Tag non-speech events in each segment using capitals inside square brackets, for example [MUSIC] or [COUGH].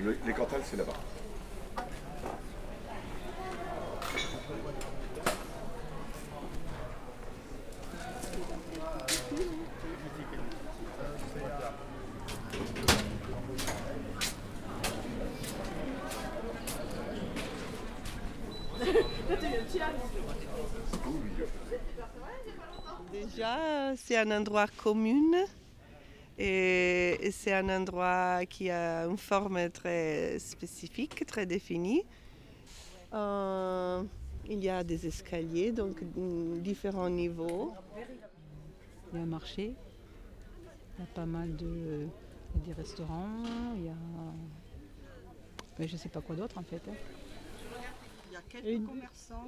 le- les Cantales, c'est là-bas. Déjà, c'est un endroit commun et et c'est un endroit qui a une forme très spécifique, très définie. Euh, il y a des escaliers, donc mm, différents niveaux. Il y a un marché, il y a pas mal de. il y a des restaurants, il y a. Mais je ne sais pas quoi d'autre en fait. hein. Une-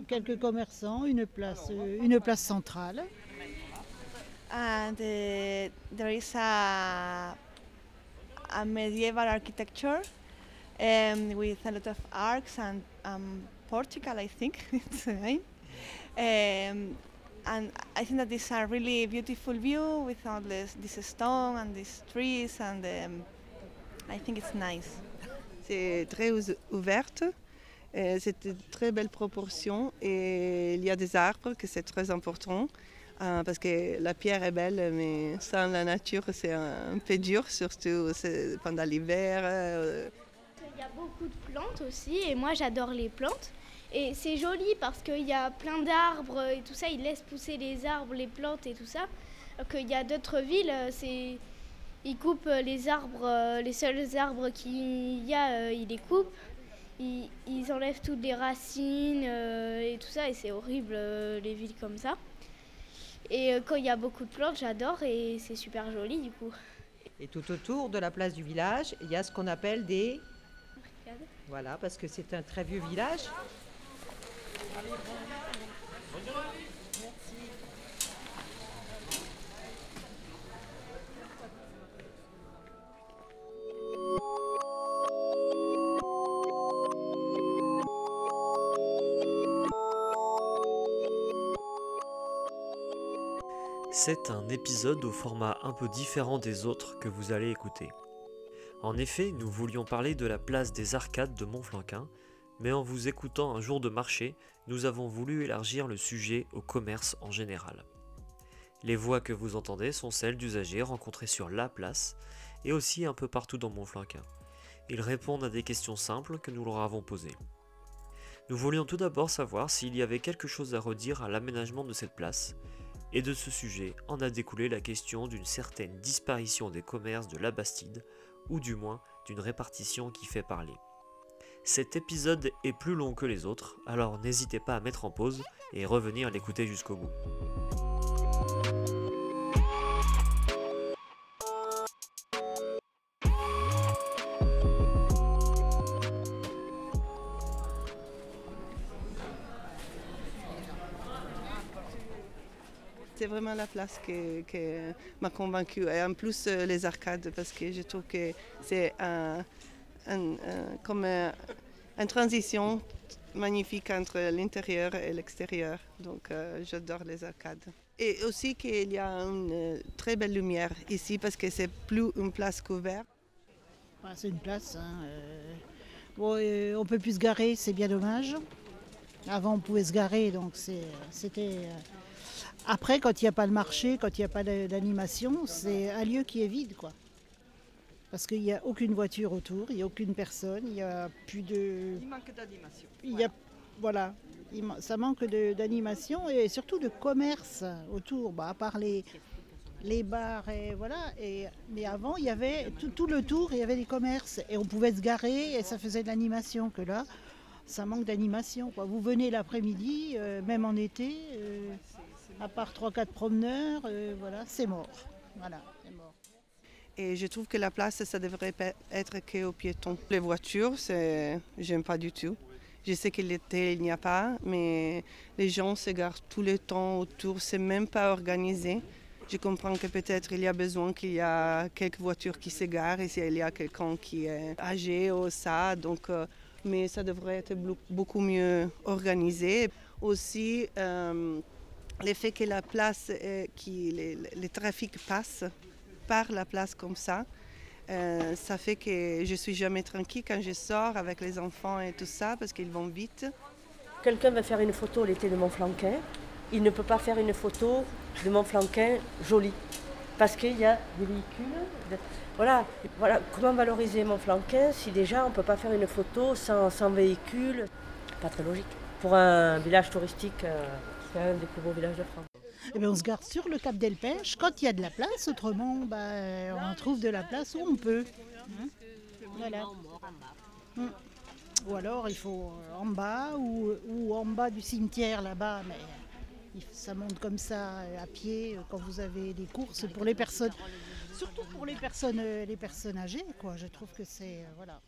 quelques commerçants, une place, euh, une place centrale. and uh, there is a, a medieval architecture um, with a lot of arcs and um, Portugal, I think [LAUGHS] it's the name. Um, and I think that this is a really beautiful view with all this, this stone and these trees, and um, I think it's nice. C'est très ouverte, et c'est de très belle proportion et il y a des arbres que c'est très important euh, parce que la pierre est belle mais sans la nature c'est un, peu dur surtout pendant l'hiver. euh, Il y a beaucoup de plantes aussi et moi j'adore les plantes. Et c'est joli parce qu'il y a plein d'arbres et tout ça, ils laissent pousser les arbres, les plantes et tout ça. Alors qu'il y a d'autres villes, euh, ils coupent les arbres, euh, les seuls arbres qu'il y a, ils les coupent. Ils, enlèvent toutes les racines et tout ça et c'est horrible les villes comme ça. Et euh, quand il y a beaucoup de plantes, j'adore et c'est super joli du coup. Et tout autour de la place du village, il y a ce qu'on appelle des... Voilà, parce que c'est un très vieux village. C'est un épisode au format un peu différent des autres que vous allez écouter. En effet, nous voulions parler de la place des arcades de Montflanquin, mais en vous écoutant un jour de marché, nous avons voulu élargir le sujet au commerce en général. Les voix que vous entendez sont celles d'usagers rencontrés sur la place et aussi un peu partout dans Montflanquin. Ils répondent à des questions simples que nous leur avons posées. Nous voulions tout d'abord savoir s'il y avait quelque chose à redire à l'aménagement de cette place, et de ce sujet en a découlé la question d'une certaine disparition des commerces de la Bastide, ou du moins d'une répartition qui fait parler. Cet épisode est plus long que les autres, alors n'hésitez pas à mettre en pause et revenir l'écouter jusqu'au bout. C'est vraiment la place qui m'a convaincue. Et en plus, euh, les arcades, parce que je trouve que c'est un, un- comme un- une transition magnifique entre l'intérieur et l'extérieur. Donc, euh, j'adore les arcades. Et aussi qu'il y a une euh, très belle lumière ici, parce que c'est plus une place couverte. C'est une place. hein, euh. Bon, euh, on peut plus se garer, c'est bien dommage. Avant, on pouvait se garer, donc c'était. Après, quand il n'y a pas le marché, quand il n'y a pas d'animation, c'est un lieu qui est vide, quoi. Parce qu'il n'y a aucune voiture autour, il n'y a aucune personne, il n'y a plus de. Il manque d'animation. Il y a, voilà, ça manque d'animation et surtout de commerce autour, bah, à part les, les bars et voilà. Et, mais avant, il y avait tout, tout le tour, il y avait des commerces et on pouvait se garer et ça faisait de l'animation. Que là, ça manque d'animation. Vous venez l'après-midi, euh, même en été, euh, à part 3-4 promeneurs, euh, voilà, c'est mort. Voilà, mort. Et je trouve que la place, ça devrait être que aux piétons. Les voitures, c'est, j'aime pas du tout. Je sais que l'été, il n'y a pas, mais les gens se garent tout le temps autour, c'est même pas organisé. Je comprends que peut-être il y a besoin qu'il y a quelques voitures qui se garent et s'il y a quelqu'un qui est âgé ou ça, donc, euh, mais ça devrait être beaucoup mieux organisé. Aussi, euh, le fait que la place, euh, qui, le trafic passe par la place comme ça, Euh, ça fait que je suis jamais tranquille quand je sors avec les enfants et tout ça parce qu'ils vont vite. Quelqu'un va faire une photo l'été de Montflanquin, il ne peut pas faire une photo de Montflanquin jolie parce qu'il y a des véhicules. Voilà, voilà, comment valoriser Montflanquin si déjà on ne peut pas faire une photo sans, sans véhicule? Pas très logique. Pour un village touristique, euh, c'est un des plus beaux villages de France. Eh ben, on se garde sur le cap d'Elpèche quand il y a de la place, autrement ben, on trouve de la place où on peut. Hein voilà. Mm. Ou alors il faut euh, en bas ou, ou en bas du cimetière là-bas, mais ça monte comme ça euh, à pied euh, quand vous avez des courses pour les personnes, surtout pour les personnes, les personnes âgées. Quoi. Je trouve que c'est voilà.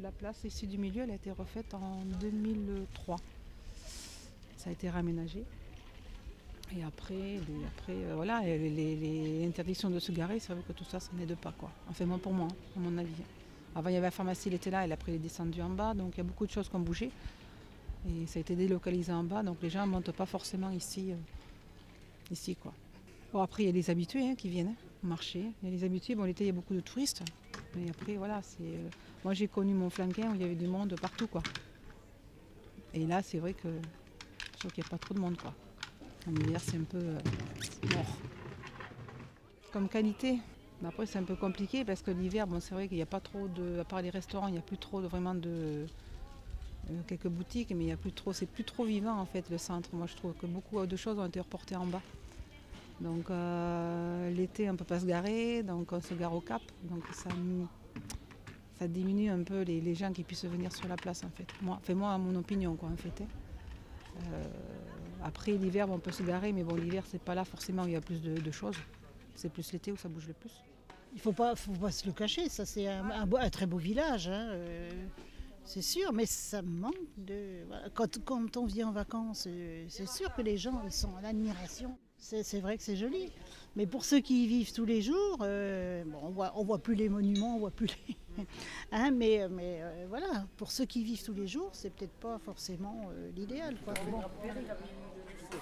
La place ici du milieu, elle a été refaite en 2003. Ça a été raménagé. Et après, les, après euh, voilà, et les, interdictions de se garer, c'est vrai que tout ça, ça n'aide pas. Quoi. Enfin, moi, pour moi, hein, à mon avis. Avant, il y avait la pharmacie, elle était là, elle après, elle est descendue en bas. Donc, il y a beaucoup de choses qui ont bougé. Et ça a été délocalisé en bas. Donc, les gens ne montent pas forcément ici. euh, ici quoi. Bon, après, il y a les habitués hein, qui viennent hein, au marché. Il y a les habitués. Bon, l'été, il y a beaucoup de touristes. Mais après, voilà, c'est. euh, moi, j'ai connu mon flanquin où il y avait du monde partout. Et là, c'est vrai que je trouve qu'il n'y a pas trop de monde, quoi. En c'est un peu euh, mort. Comme qualité, après, c'est un peu compliqué parce que l'hiver, bon, c'est vrai qu'il n'y a pas trop de. À part les restaurants, il n'y a plus trop de, vraiment de. euh, quelques boutiques, mais il y a plus trop. C'est plus trop vivant, en fait, le centre. Moi, je trouve que beaucoup de choses ont été reportées en bas. Donc, euh, l'été, on ne peut pas se garer, donc on se gare au cap. Donc, ça diminue un peu les, les gens qui puissent venir sur la place en fait. Moi, enfin, moi mon opinion quoi en fait. hein. Euh, après l'hiver on peut se garer mais bon l'hiver c'est pas là forcément où il y a plus de, choses. C'est plus l'été où ça bouge le plus. Il ne faut pas, faut pas se le cacher, ça c'est un, très beau village, hein, euh, c'est sûr, mais ça manque de... Quand, quand on vient en vacances, euh, c'est sûr que les gens ils sont en admiration. C'est vrai que c'est joli, mais pour ceux qui y vivent tous les jours, euh, bon, on voit, on voit plus les monuments, on voit plus les... [LAUGHS] Hein, mais mais voilà, pour ceux qui vivent tous les jours, c'est peut-être pas forcément l'idéal.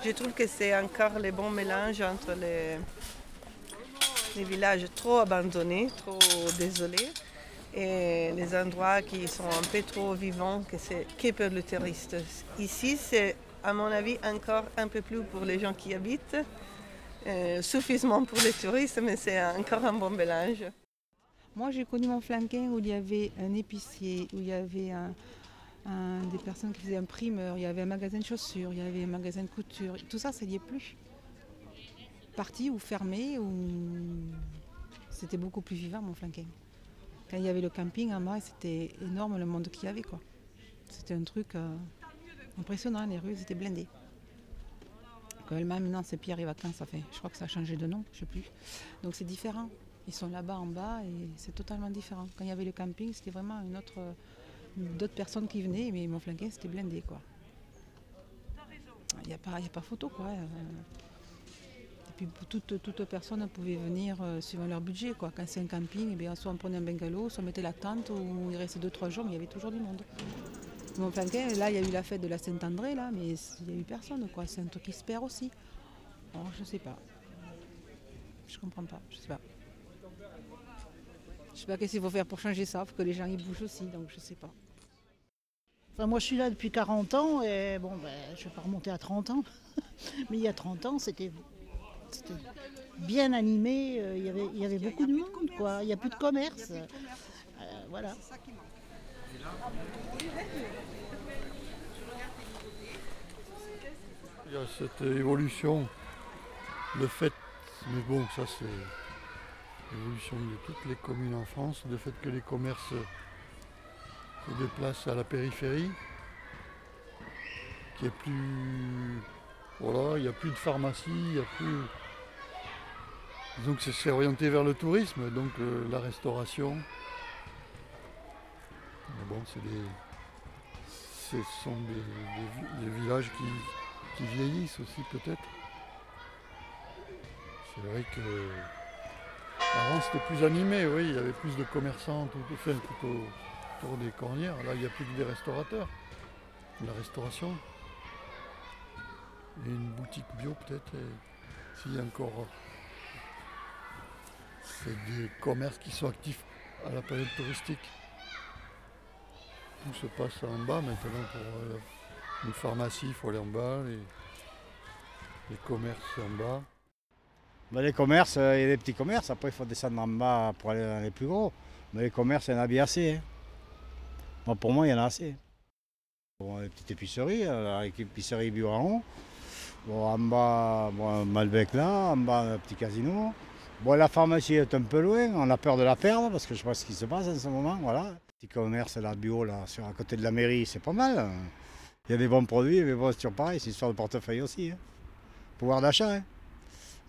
Je trouve que c'est encore le bon mélange entre les, villages trop abandonnés, trop désolés, et les endroits qui sont un peu trop vivants que, c'est, que pour le touriste. Ici, c'est à mon avis encore un peu plus pour les gens qui habitent, euh, suffisamment pour les touristes, mais c'est encore un bon mélange. Moi j'ai connu mon flanquin où il y avait un épicier, où il y avait un- des personnes qui faisaient un primeur, il y avait un magasin de chaussures, il y avait un magasin de couture. Tout ça, ça n'y est plus. Parti ou fermé, ou c'était beaucoup plus vivant mon flanquin. Quand il y avait le camping en bas, c'était énorme le monde qu'il y avait. C'était un truc euh, impressionnant, les rues étaient blindées. Même, maintenant, c'est Pierre et Vacances, ça fait, je crois que ça a changé de nom, je ne sais plus. Donc c'est différent. Ils sont là-bas en bas et c'est totalement différent. Quand il y avait le camping, c'était vraiment une autre, d'autres personnes qui venaient, mais mon flanquin, c'était blindé. quoi. Il n'y a, pas- a pas photo. quoi. euh. Et puis toute, toute personne pouvait venir euh, suivant leur budget. Quoi. Quand c'est un camping, eh bien, soit on prenait un bungalow, soit on mettait la tente, ou il restait 2-3 jours, mais il y avait toujours du monde. Mon flanquin, là, il y a eu la fête de la Saint-André, là, mais il n'y a eu personne. quoi. C'est un truc qui se perd aussi. Alors, je sais pas. Je comprends pas. Je sais pas. Je sais pas qu'est-ce qu'il faut faire pour changer ça, faut que les gens y bougent aussi, donc je sais pas. Enfin, moi, je suis là depuis 40 ans et bon, ben, je ne vais pas remonter à 30 ans. [LAUGHS] Mais il y a 30 ans, c'était c'était bien animé. euh, Il y avait, il y avait beaucoup de monde, quoi. Il n'y a plus de commerce. Euh, voilà. Il y a cette évolution, le fait, mais bon, ça c'est l'évolution de toutes les communes en France, le fait que les commerces se déplacent à la périphérie, qu'il n'y a plus, voilà, il n'y a plus de pharmacie, il n'y a plus, donc c'est- orienté vers le tourisme, donc euh, la restauration. Mais bon, c'est des, ce sont des, des vi- des villages qui vieillissent aussi peut-être. C'est vrai que avant c'était plus animé, oui, il y avait plus de commerçants tout, autour des cornières. Là il n'y a plus que des restaurateurs, la restauration. Et une boutique bio peut-être, s'il y a encore c'est des commerces qui sont actifs à la période touristique. Tout se passe en bas maintenant pour euh, une pharmacie, il faut aller en bas, les commerces en bas. Ben, les commerces, euh, il y a des petits commerces, après il faut descendre en bas pour aller dans les plus gros. Mais les commerces, il y en a bien assez. hein. Pour moi, il y en a assez. Bon, les petites épiceries, euh, avec épicerie bio en haut. Bon, en bas, bon, Malbec là, en bas, un petit casino. Bon, la pharmacie est un peu loin, on a peur de la perdre parce que je sais pas ce qui se passe en ce moment, voilà. Petit commerce, là, bio, là, sur, à côté de la mairie, c'est pas mal. Il y a des bons produits, mais bon, c'est toujours pareil, c'est histoire de portefeuille aussi. hein. Pouvoir d'achat, hein.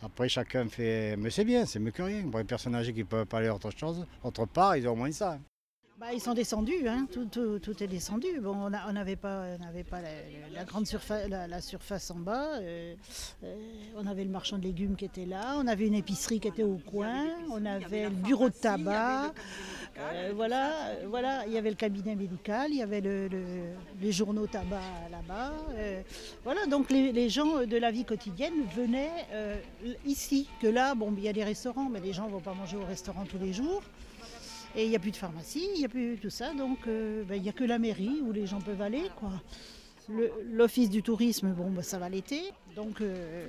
Après, chacun fait. Mais c'est bien, c'est mieux que rien. Pour les personnes qui ne peuvent pas aller autre chose, autre part, ils ont au moins ça. Bah, ils sont descendus, hein, tout, est descendu. Bon, on n'avait pas, la, grande surface, la, surface en bas. euh, euh, on avait le marchand de légumes qui était là, on avait une épicerie qui était au coin, on avait le bureau de tabac. euh, voilà, voilà, il y avait le cabinet médical, il y avait le- le- les journaux tabac là-bas. voilà, donc les, les gens de la vie quotidienne venaient ici. Que là, bon, il y a des restaurants, mais les gens ne vont pas manger au restaurant tous les jours. Et il n'y a plus de pharmacie, il n'y a plus tout ça, donc euh, ben, il n'y a que la mairie où les gens peuvent aller. quoi. Le- L'office du tourisme, bon, ben, ça va l'été, donc euh,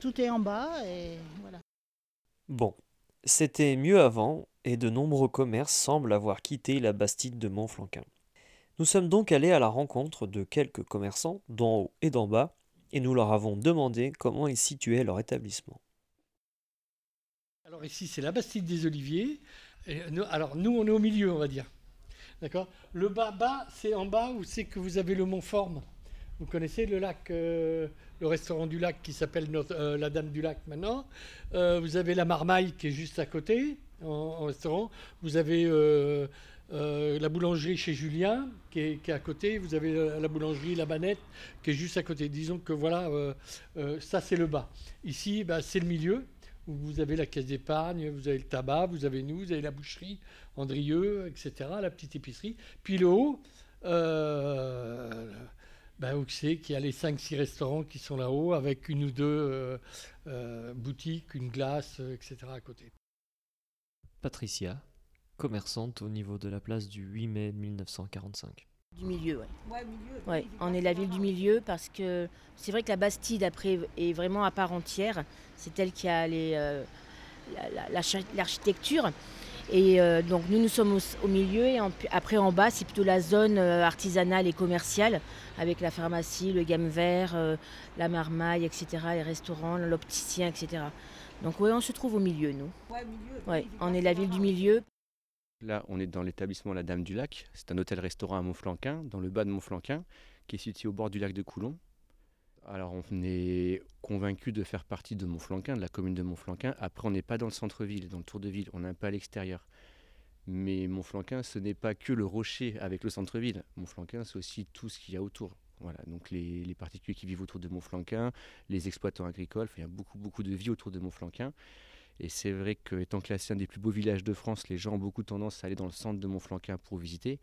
tout est en bas et voilà. Bon, c'était mieux avant, et de nombreux commerces semblent avoir quitté la Bastide de Montflanquin. Nous sommes donc allés à la rencontre de quelques commerçants, d'en haut et d'en bas, et nous leur avons demandé comment ils situaient leur établissement. Alors ici, c'est la Bastide des Oliviers. Nous- alors nous, on est au milieu, on va dire. D'accord? Le bas, bas, c'est en bas où c'est que vous avez le Mont Forme? Vous connaissez le lac, euh, le restaurant du lac qui s'appelle euh, la Dame du Lac maintenant? Euh, vous avez la Marmaille qui est juste à côté en, restaurant. Vous avez la boulangerie chez Julien qui est, à côté. Vous avez la boulangerie La Banette qui est juste à côté. Disons que voilà, ça c'est le bas. Ici, bah, c'est le milieu où vous avez la caisse d'épargne, vous avez le tabac, vous avez nous, vous avez la boucherie, Andrieux, etc., la petite épicerie. Puis le haut, euh, ben, où c'est qu'il y a les 5-6 restaurants qui sont là-haut, avec une ou deux euh, euh, boutiques, une glace, euh, etc. à côté. Patricia, commerçante au niveau de la place du 8 mai 1945. Du milieu, ouais. Ouais, on est la ville du milieu parce que c'est vrai que la Bastide après est vraiment à part entière. C'est elle qui a les, euh, la- la- l'archi- l'architecture. Et euh, donc nous, nous sommes au, au milieu et en- après en bas, c'est plutôt la zone euh, artisanale et commerciale avec la pharmacie, le gamme vert, la marmaille, etc., les restaurants, l'opticien, etc. Donc oui, on se trouve au milieu, nous. Ouais, on est la ville du milieu. Là, on est dans l'établissement La Dame du Lac. C'est un hôtel-restaurant à Montflanquin, dans le bas de Montflanquin, qui est situé au bord du lac de Coulon. Alors, on est convaincu de faire partie de Montflanquin, de la commune de Montflanquin. Après, on n'est pas dans le centre-ville, dans le tour de ville, on est un peu à l'extérieur. Mais Montflanquin, ce n'est pas que le rocher avec le centre-ville. Montflanquin, c'est aussi tout ce qu'il y a autour. Voilà, donc les, les particuliers qui vivent autour de Montflanquin, les exploitants agricoles, il y a beaucoup, beaucoup de vie autour de Montflanquin. Et c'est vrai qu'étant classé un des plus beaux villages de France, les gens ont beaucoup tendance à aller dans le centre de Montflanquin pour visiter.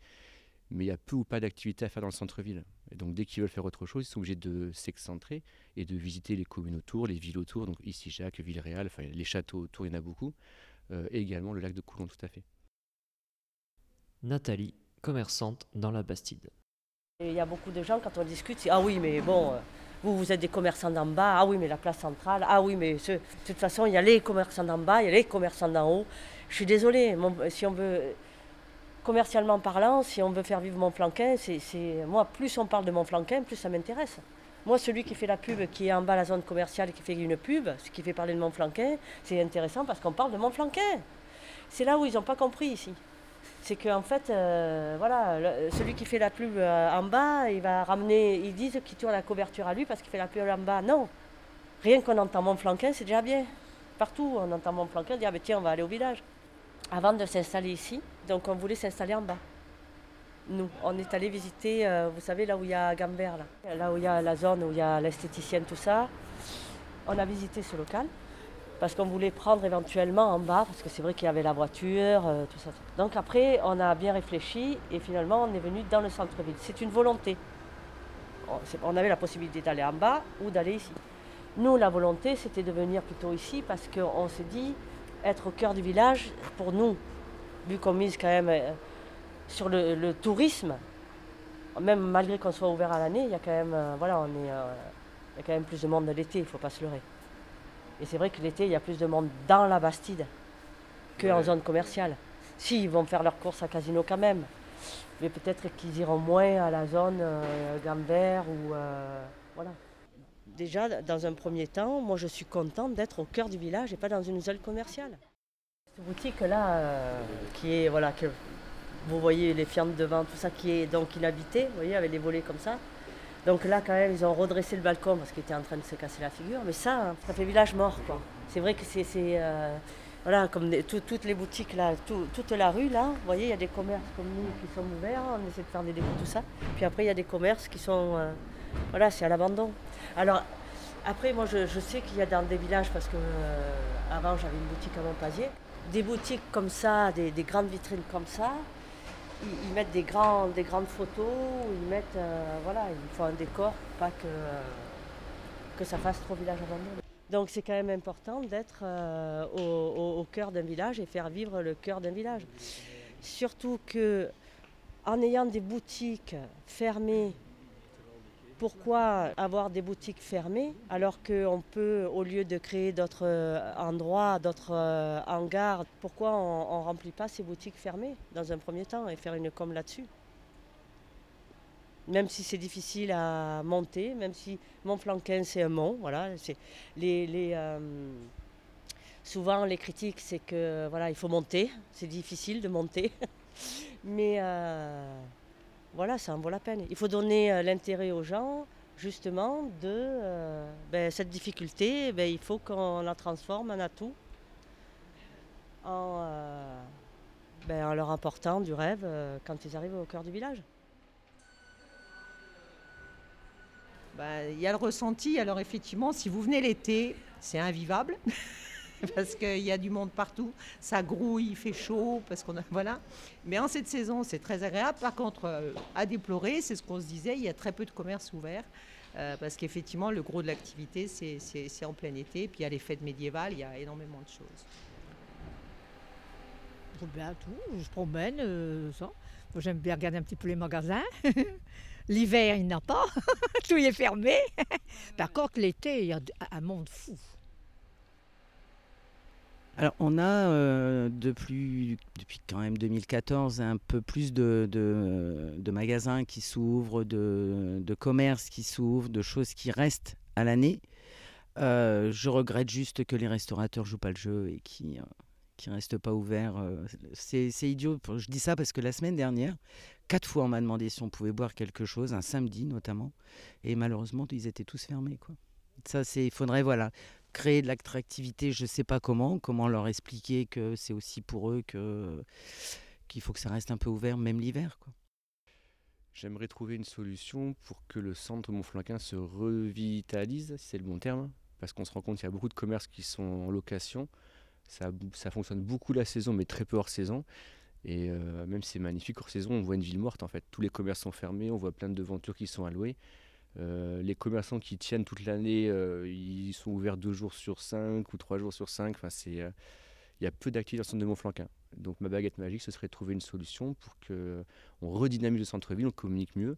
Mais il y a peu ou pas d'activité à faire dans le centre-ville. Et donc dès qu'ils veulent faire autre chose, ils sont obligés de s'excentrer et de visiter les communes autour, les villes autour. Donc ici Jacques, Villeréal, enfin les châteaux autour, il y en a beaucoup. Euh, et également le lac de Coulon, tout à fait. Nathalie, commerçante dans la Bastide. Et Il y a beaucoup de gens, quand on discute, Ah oui, mais bon, euh, vous, vous êtes des commerçants d'en bas. Ah oui, mais la place centrale. Ah oui, mais de toute façon, il y a les commerçants d'en bas, il y a les commerçants d'en haut. Je suis désolée, si on veut, commercialement parlant, si on veut faire vivre Montflanquin, c'est, moi, plus on parle de Montflanquin, plus ça m'intéresse. Moi, celui qui fait la pub, qui est en bas la zone commerciale qui fait une pub, ce qui fait parler de Montflanquin, c'est intéressant parce qu'on parle de Montflanquin. C'est là où ils n'ont pas compris ici. C'est qu'en fait, euh, voilà, celui qui fait la pub euh, en bas, il va ramener, ils disent qu'il tourne la couverture à lui parce qu'il fait la pub en bas. Non, rien qu'on entend Montflanquin, c'est déjà bien. Partout, on entend Montflanquin, on dit ah tiens, on va aller au village. Avant de s'installer ici, donc on voulait s'installer en bas. Nous, on est allé visiter, euh, vous savez, là où il y a Gambert, là, là où il y a la zone où il y a l'esthéticienne, tout ça. On a visité ce local parce qu'on voulait prendre éventuellement en bas, parce que c'est vrai qu'il y avait la voiture, euh, tout ça. Donc après, on a bien réfléchi et finalement, on est venu dans le centre-ville. C'est une volonté. On, avait la possibilité d'aller en bas ou d'aller ici. Nous, la volonté, c'était de venir plutôt ici parce qu'on s'est dit, être au cœur du village, pour nous, vu qu'on mise quand même euh, sur le, tourisme, même malgré qu'on soit ouvert à l'année, il y a quand même, euh, voilà, il y a quand même plus de monde l'été, il ne faut pas se leurrer. Et c'est vrai que l'été, il y a plus de monde dans la Bastide qu'en zone commerciale. Si, ils vont faire leurs courses à Casino quand même, mais peut-être qu'ils iront moins à la zone euh, Gambert ou voilà. Déjà, dans un premier temps, moi je suis contente d'être au cœur du village et pas dans une zone commerciale. Cette boutique-là, euh, qui est, voilà, que vous voyez les fientes devant, tout ça, qui est donc inhabité, vous voyez, avec les volets comme ça. Donc là, quand même, ils ont redressé le balcon parce qu'il était en train de se casser la figure. Mais ça, hein, ça fait village mort, quoi. C'est vrai que c'est, euh, voilà, comme toutes les boutiques là, toute la rue là, vous voyez, il y a des commerces comme nous qui sont ouverts, on essaie de faire des dépôts, tout ça. Puis après, il y a des commerces qui sont, euh, voilà, c'est à l'abandon. Alors, après, moi, je, sais qu'il y a dans des villages, parce que euh, avant, j'avais une boutique à Montpazier, des boutiques comme ça, des, grandes vitrines comme ça, ils, mettent des, grandes photos, ils mettent, euh, voilà, il faut un décor, pas que, que ça fasse trop village abandonné. Donc c'est quand même important d'être euh, au, au, cœur d'un village et faire vivre le cœur d'un village. Surtout que en ayant des boutiques fermées pourquoi avoir des boutiques fermées alors qu'on peut, au lieu de créer d'autres euh, endroits, d'autres euh, hangars, pourquoi on ne remplit pas ces boutiques fermées dans un premier temps et faire une com là-dessus? Même si c'est difficile à monter, même si Montflanquin c'est un mont, voilà, les euh, souvent les critiques c'est que voilà il faut monter, c'est difficile de monter, [LAUGHS] mais voilà, ça en vaut la peine. Il faut donner euh, l'intérêt aux gens, justement, de euh, ben, cette difficulté, ben, il faut qu'on la transforme en atout, en, euh, ben, en leur apportant du rêve quand ils arrivent au cœur du village. Il y a le ressenti, alors effectivement, si vous venez l'été, c'est invivable. [LAUGHS] [LAUGHS] parce qu'il y a du monde partout. Ça grouille, il fait chaud, parce qu'on a. [LAUGHS] Voilà. Mais en cette saison, c'est très agréable. Par contre, euh, à déplorer, c'est ce qu'on se disait, il y a très peu de commerces ouverts. Euh, parce qu'effectivement, le gros de l'activité, c'est en plein été. Puis il y a les fêtes médiévales, il y a énormément de choses. bien tout, je promène, euh, ça. J'aime bien regarder un petit peu les magasins. [LAUGHS] L'hiver, il n'y en a pas. tout est fermé. Par contre, l'été, il y a un monde fou. Alors, on a euh, depuis, quand même 2014 un peu plus de, magasins qui s'ouvrent, de, commerces qui s'ouvrent, de choses qui restent à l'année. Euh, je regrette juste que les restaurateurs jouent pas le jeu et qui euh, restent pas ouverts. c'est idiot. Je dis ça parce que la semaine dernière, quatre fois on m'a demandé si on pouvait boire quelque chose, un samedi notamment, et malheureusement ils étaient tous fermés. Ça, c'est, il faudrait voilà créer de l'attractivité, je ne sais pas comment, comment leur expliquer que c'est aussi pour eux que qu'il faut que ça reste un peu ouvert, même l'hiver. J'aimerais trouver une solution pour que le centre Montflanquin se revitalise, si c'est le bon terme, parce qu'on se rend compte qu'il y a beaucoup de commerces qui sont en location. Ça, ça fonctionne beaucoup la saison, mais très peu hors saison. Et euh, même si c'est magnifique hors saison, on voit une ville morte en fait. Tous les commerces sont fermés, on voit plein de devantures qui sont allouées. Euh, les commerçants qui tiennent toute l'année, euh, ils sont ouverts deux jours sur cinq ou trois jours sur cinq. Enfin, c'est, euh, il y a peu d'activité dans le centre de Montflanquin. Donc ma baguette magique, ce serait de trouver une solution pour que on redynamise le centre-ville, on communique mieux,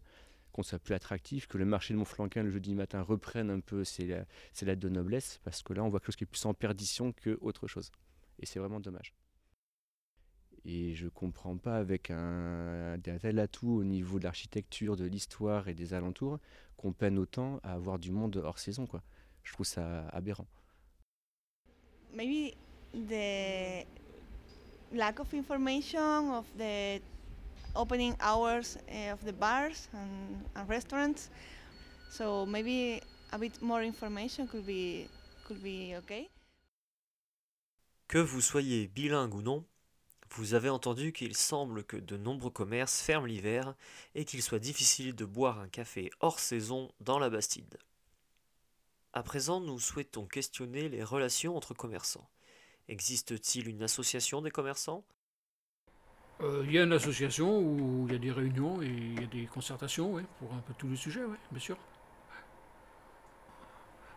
qu'on soit plus attractif, que le marché de Montflanquin le jeudi matin reprenne un peu ses, lettres de noblesse, parce que là on voit quelque chose qui est plus en perdition que autre chose. Et c'est vraiment dommage. Et je comprends pas avec un, un tel atout au niveau de l'architecture, de l'histoire et des alentours qu'on peine autant à avoir du monde hors saison. Quoi. Je trouve ça aberrant. Maybe the lack of information of the opening hours eh, of the bars and, and restaurants. So maybe a bit more information could be could be okay. Que vous soyez bilingue ou non, vous avez entendu qu'il semble que de nombreux commerces ferment l'hiver et qu'il soit difficile de boire un café hors saison dans la Bastide. À présent, nous souhaitons questionner les relations entre commerçants. Existe-t-il une association des commerçants? Euh, Il y a une association où il y a des réunions et il y a des concertations pour un peu tous les sujets, oui, bien sûr.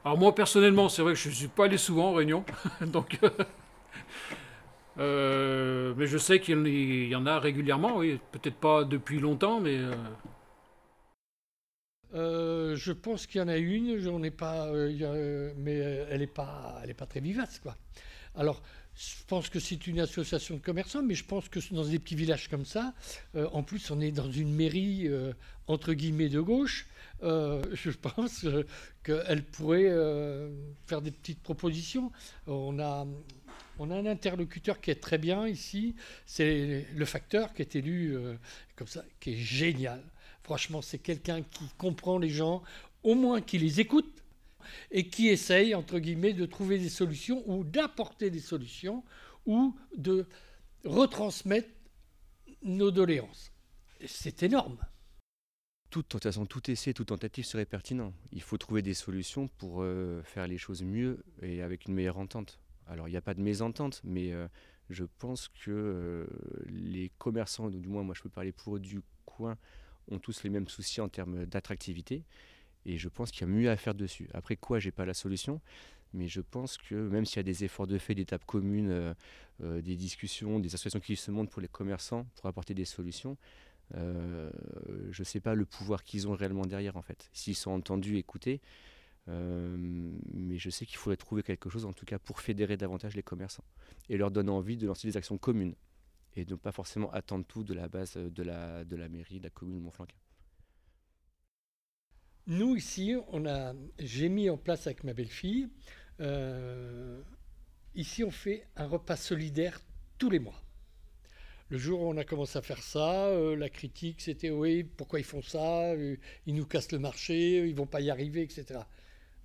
Alors moi personnellement, c'est vrai que je ne suis pas allé souvent en réunion, [LAUGHS] donc euh, Euh, mais je sais qu'il y en a régulièrement, oui. Peut-être pas depuis longtemps, mais. euh, Euh, je pense qu'il y en a une, j'en ai pas, mais elle n'est pas, elle est pas très vivace, quoi. Alors, je pense que c'est une association de commerçants, mais je pense que dans des petits villages comme ça, en plus, on est dans une mairie entre guillemets de gauche. je pense qu'elle pourrait faire des petites propositions. On a, on a un interlocuteur qui est très bien ici, c'est le facteur qui est élu euh, comme ça, qui est génial. Franchement, c'est quelqu'un qui comprend les gens, au moins qui les écoute et qui essaye, entre guillemets, de trouver des solutions ou d'apporter des solutions ou de retransmettre nos doléances. C'est énorme. Toute façon, tout essai, toute tentative serait pertinent. Il faut trouver des solutions pour euh, faire les choses mieux et avec une meilleure entente. Alors, il n'y a pas de mésentente, mais euh, je pense que euh, les commerçants, ou du moins moi je peux parler pour eux du coin, ont tous les mêmes soucis en termes d'attractivité. Et je pense qu'il y a mieux à faire dessus. Après quoi, j'ai pas la solution, mais je pense que même s'il y a des efforts de fait, d'étapes communes, euh, des discussions, des associations qui se montrent pour les commerçants pour apporter des solutions, je ne sais pas le pouvoir qu'ils ont réellement derrière en fait. S'ils sont entendus, écoutés, mais je sais qu'il faudrait trouver quelque chose en tout cas pour fédérer davantage les commerçants et leur donner envie de lancer des actions communes et de ne pas forcément attendre tout de la base de la, de la mairie, de la commune de Montflanquin. Nous, ici, j'ai mis en place avec ma belle-fille, euh, ici, on fait un repas solidaire tous les mois. Le jour où on a commencé à faire ça, euh, la critique, c'était oui, pourquoi ils font ça Euh, Ils nous cassent le marché, ils vont pas y arriver, etc.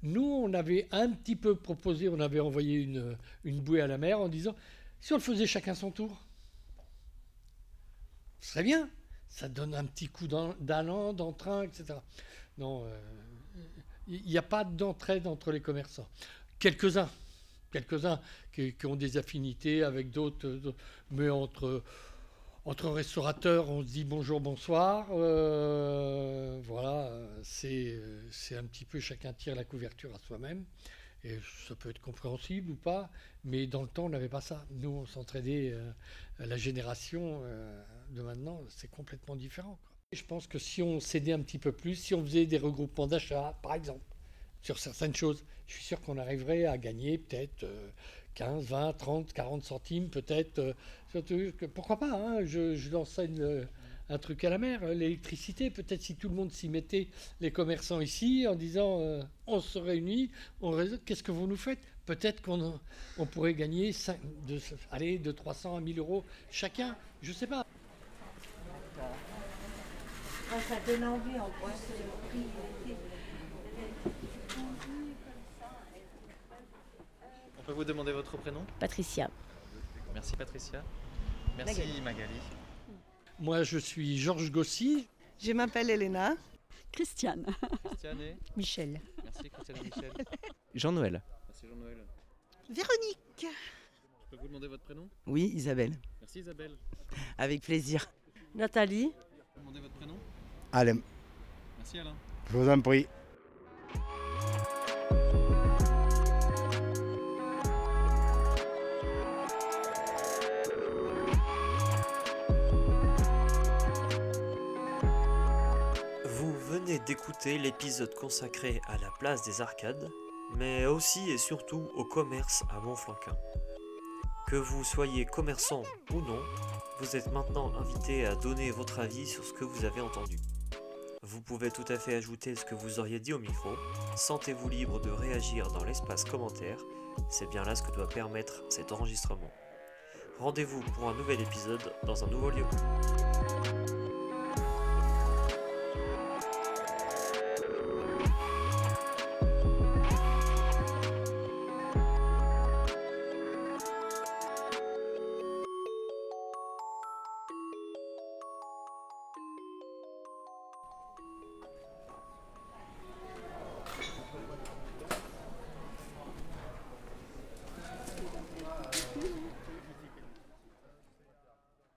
Nous, on avait un petit peu proposé, on avait envoyé une, bouée à la mer en disant si on le faisait chacun son tour, ce serait bien. Ça donne un petit coup d'allant, d'entrain, etc. Non, euh, il n'y a pas d'entraide entre les commerçants. Quelques-uns, quelques-uns qui, ont des affinités avec d'autres, mais entre, entre restaurateurs, on se dit bonjour, bonsoir. euh, voilà, euh, c'est, euh, un petit peu chacun tire la couverture à soi-même. Et ça peut être compréhensible ou pas, mais dans le temps, on n'avait pas ça. Nous, on s'entraidait. euh, la génération euh, de maintenant, c'est complètement différent. je pense que si on s'aidait un petit peu plus, si on faisait des regroupements d'achats, par exemple, sur certaines choses, je suis sûr qu'on arriverait à gagner peut-être euh, 15, 20, 30, 40 centimes, peut-être. Surtout que- pourquoi pas hein, je, je une, euh, un truc à la mer, euh, l'électricité. Peut-être si tout le monde s'y mettait, les commerçants ici, en disant euh, on se réunit, on réseau, qu'est-ce que vous nous faites? Peut-être qu'on on pourrait gagner 5, de, allez, de 300 à 1000 euros chacun, je sais pas. ça donne envie en plus. On peut vous demander votre prénom? Patricia. Merci Patricia. Merci Magali. Magali. Moi, je suis Georges Gossy. Je m'appelle Elena. Christiane. Christiane et [LAUGHS] Michel. Merci Christiane et Michel. Jean-Noël. Merci Jean-Noël. Véronique. Je peux vous demander votre prénom? Oui, Isabelle. Merci Isabelle. Avec plaisir. Nathalie. Je peux vous demander votre prénom? Allez, Merci Alain. je vous en prie. D'écouter l'épisode consacré à la place des arcades, mais aussi et surtout au commerce à Montflanquin. Que vous soyez commerçant ou non, vous êtes maintenant invité à donner votre avis sur ce que vous avez entendu. Vous pouvez tout à fait ajouter ce que vous auriez dit au micro, sentez-vous libre de réagir dans l'espace commentaire, c'est bien là ce que doit permettre cet enregistrement. Rendez-vous pour un nouvel épisode dans un nouveau lieu.